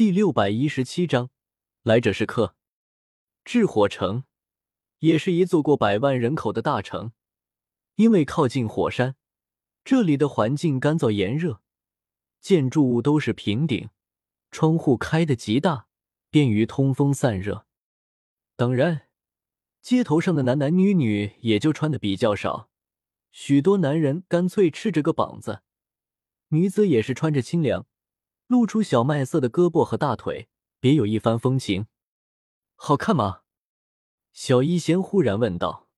第六百一十七章，来者是客。炽火城也是一座过百万人口的大城，因为靠近火山，这里的环境干燥炎热，建筑物都是平顶，窗户开的极大，便于通风散热。当然，街头上的男男女女也就穿的比较少，许多男人干脆赤着个膀子，女子也是穿着清凉。露出小麦色的胳膊和大腿，别有一番风情。好看吗？小医仙忽然问道。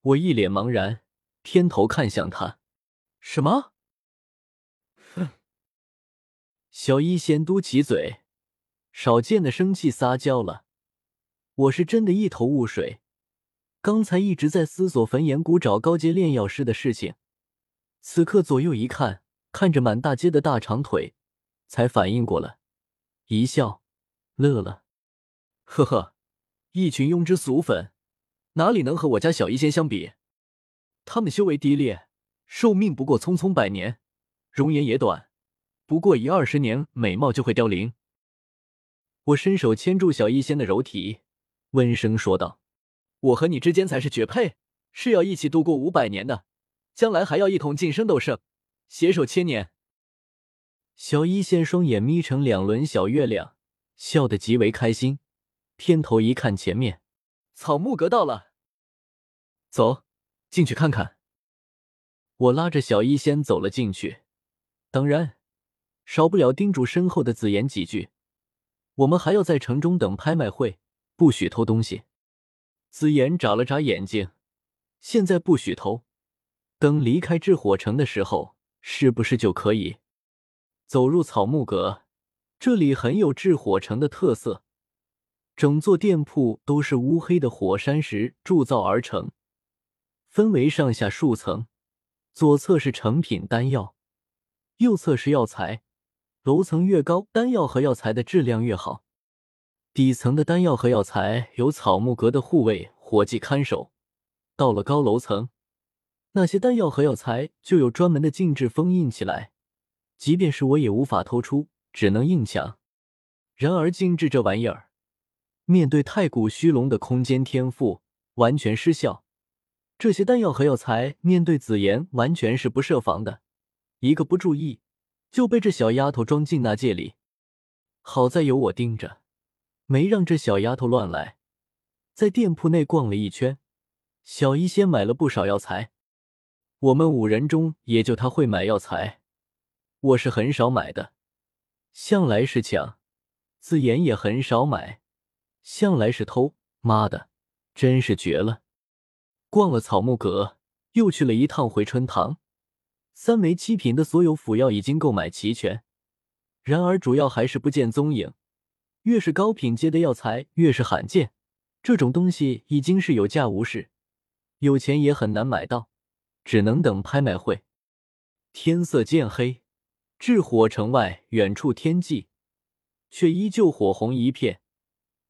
我一脸茫然，偏头看向他。什么？哼！小医仙嘟起嘴，少见的生气撒娇了。我是真的一头雾水，刚才一直在思索焚炎谷找高阶炼药师的事情，此刻左右一看，看着满大街的大长腿。才反应过来，一笑，乐了，呵呵，一群庸脂俗粉，哪里能和我家小医仙相比？他们修为低劣，寿命不过匆匆百年，容颜也短，不过一二十年，美貌就会凋零。我伸手牵住小医仙的柔体，温声说道：“我和你之间才是绝配，是要一起度过五百年的，将来还要一同晋升斗圣，携手千年。”小一仙双眼眯成两轮小月亮，笑得极为开心。偏头一看，前面草木阁到了，走进去看看。我拉着小一仙走了进去，当然少不了叮嘱身后的紫妍几句。我们还要在城中等拍卖会，不许偷东西。紫妍眨了眨眼睛，现在不许偷，等离开炽火城的时候，是不是就可以？走入草木阁，这里很有炽火城的特色。整座店铺都是乌黑的火山石铸造而成，分为上下数层。左侧是成品丹药，右侧是药材。楼层越高，丹药和药材的质量越好。底层的丹药和药材由草木阁的护卫伙计看守。到了高楼层，那些丹药和药材就有专门的禁制封印起来。即便是我也无法偷出，只能硬抢。然而精致这玩意儿，面对太古虚龙的空间天赋完全失效。这些丹药和药材面对紫妍完全是不设防的，一个不注意就被这小丫头装进那戒里。好在有我盯着，没让这小丫头乱来。在店铺内逛了一圈，小医仙买了不少药材。我们五人中也就他会买药材。我是很少买的，向来是抢，自言也很少买，向来是偷。妈的，真是绝了！逛了草木阁，又去了一趟回春堂。三枚七品的所有辅药已经购买齐全，然而主要还是不见踪影。越是高品阶的药材，越是罕见。这种东西已经是有价无市，有钱也很难买到，只能等拍卖会。天色渐黑。至火城外，远处天际却依旧火红一片，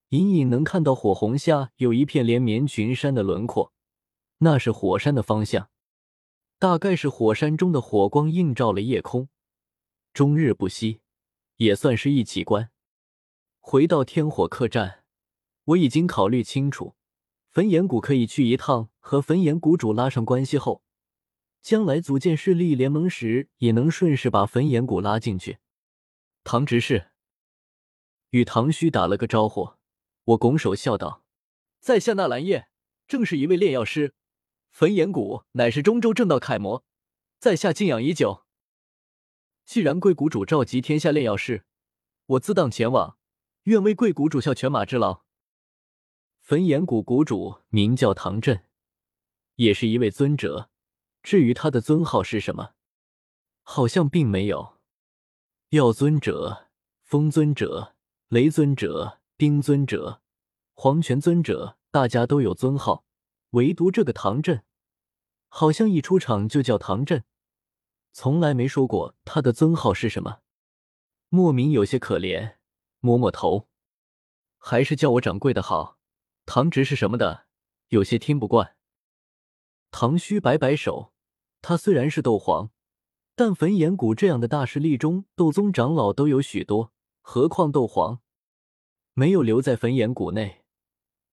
隐隐能看到火红下有一片连绵群山的轮廓，那是火山的方向，大概是火山中的火光映照了夜空，终日不息，也算是一奇观。回到天火客栈，我已经考虑清楚，焚炎谷可以去一趟，和焚炎谷主拉上关系后。将来组建势力联盟时，也能顺势把焚炎谷拉进去。唐执事与唐虚打了个招呼，我拱手笑道：“在下纳兰叶，正是一位炼药师。焚炎谷乃是中州正道楷模，在下敬仰已久。既然贵谷主召集天下炼药师，我自当前往，愿为贵谷主效犬马之劳。”焚炎谷谷主名叫唐震，也是一位尊者。至于他的尊号是什么，好像并没有。药尊者、风尊者、雷尊者、冰尊者、黄泉尊者，大家都有尊号，唯独这个唐震，好像一出场就叫唐震，从来没说过他的尊号是什么，莫名有些可怜。摸摸头，还是叫我掌柜的好。唐执是什么的，有些听不惯。唐虚摆摆手。他虽然是斗皇，但焚炎谷这样的大势力中，斗宗长老都有许多，何况斗皇没有留在焚炎谷内，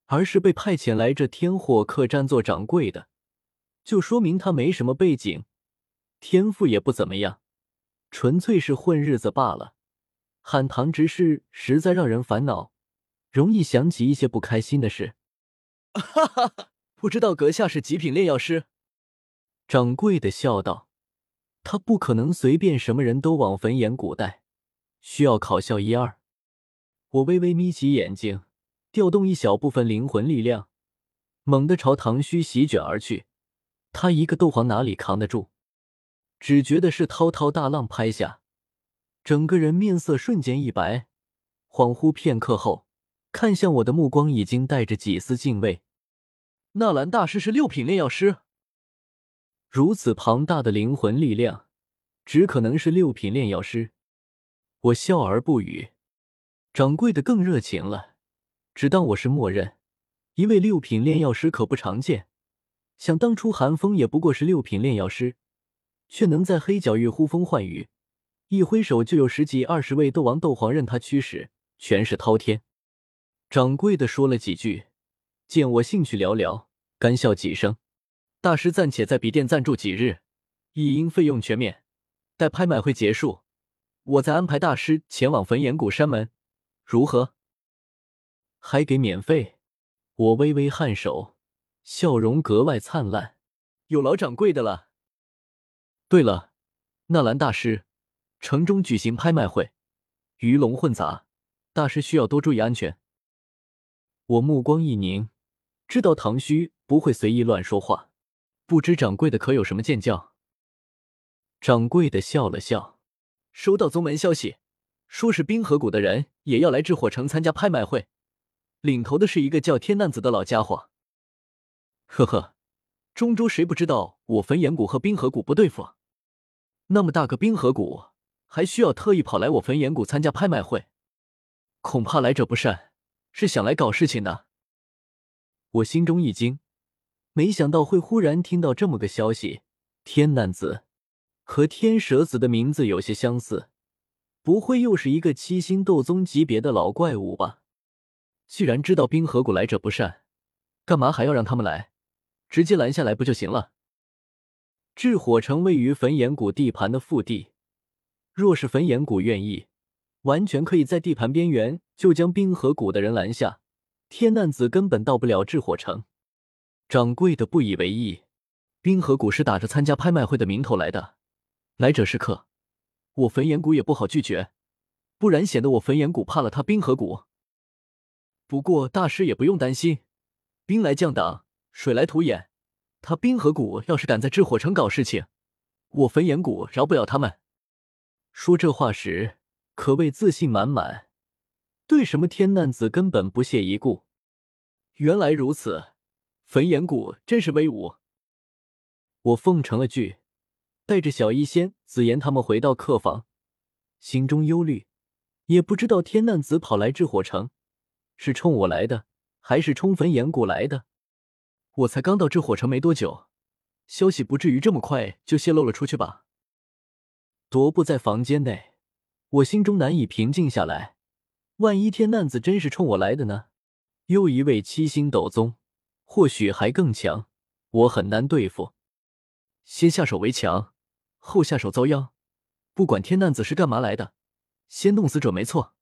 而是被派遣来这天火客栈做掌柜的，就说明他没什么背景，天赋也不怎么样，纯粹是混日子罢了。喊堂之事实在让人烦恼，容易想起一些不开心的事。哈哈哈，不知道阁下是极品炼药师？掌柜的笑道：“他不可能随便什么人都往焚炎谷带，需要考校一二。”我微微眯起眼睛，调动一小部分灵魂力量，猛地朝唐虚席卷而去。他一个斗皇哪里扛得住？只觉得是滔滔大浪拍下。整个人面色瞬间一白，恍惚片刻后，看向我的目光已经带着几丝敬畏。纳兰大师是六品炼药师，如此庞大的灵魂力量，只可能是六品炼药师。我笑而不语。掌柜的更热情了，只当我是默认。一位六品炼药师可不常见，想当初韩风也不过是六品炼药师，却能在黑角域呼风唤雨。一挥手就有十几二十位斗王、斗皇任他驱使，权势滔天。掌柜的说了几句，见我兴趣寥寥，干笑几声：“大师暂且在笔店暂住几日，一应费用全免。待拍卖会结束，我再安排大师前往焚炎谷山门，如何？”还给免费？我微微颔首，笑容格外灿烂。有劳掌柜的了。对了，纳兰大师。城中举行拍卖会，鱼龙混杂，大师需要多注意安全。我目光一凝，知道唐虚不会随意乱说话，不知掌柜的可有什么见教？掌柜的笑了笑，收到宗门消息，说是冰河谷的人也要来至火城参加拍卖会，领头的是一个叫天难子的老家伙。呵呵，中州谁不知道我焚炎谷和冰河谷不对付？那么大个冰河谷！还需要特意跑来我焚炎谷参加拍卖会，恐怕来者不善，是想来搞事情的。我心中一惊，没想到会忽然听到这么个消息。天难子和天蛇子的名字有些相似，不会又是一个七星斗宗级别的老怪物吧？既然知道冰河谷来者不善，干嘛还要让他们来？直接拦下来不就行了？炽火城位于焚炎谷地盘的腹地。若是焚炎谷愿意，完全可以在地盘边缘就将冰河谷的人拦下。天难子根本到不了炽火城。掌柜的不以为意，冰河谷是打着参加拍卖会的名头来的，来者是客，我焚炎谷也不好拒绝，不然显得我焚炎谷怕了他冰河谷。不过大师也不用担心，兵来将挡，水来土掩，他冰河谷要是敢在炽火城搞事情，我焚炎谷饶不了他们。说这话时，可谓自信满满，对什么天难子根本不屑一顾。原来如此，焚炎谷真是威武。我奉承了句，带着小医仙、紫妍他们回到客房，心中忧虑，也不知道天难子跑来至火城，是冲我来的，还是冲焚炎谷来的。我才刚到至火城没多久，消息不至于这么快就泄露了出去吧？踱步在房间内，我心中难以平静下来。万一天难子真是冲我来的呢？又一位七星斗宗，或许还更强，我很难对付。先下手为强，后下手遭殃。不管天难子是干嘛来的，先弄死者没错。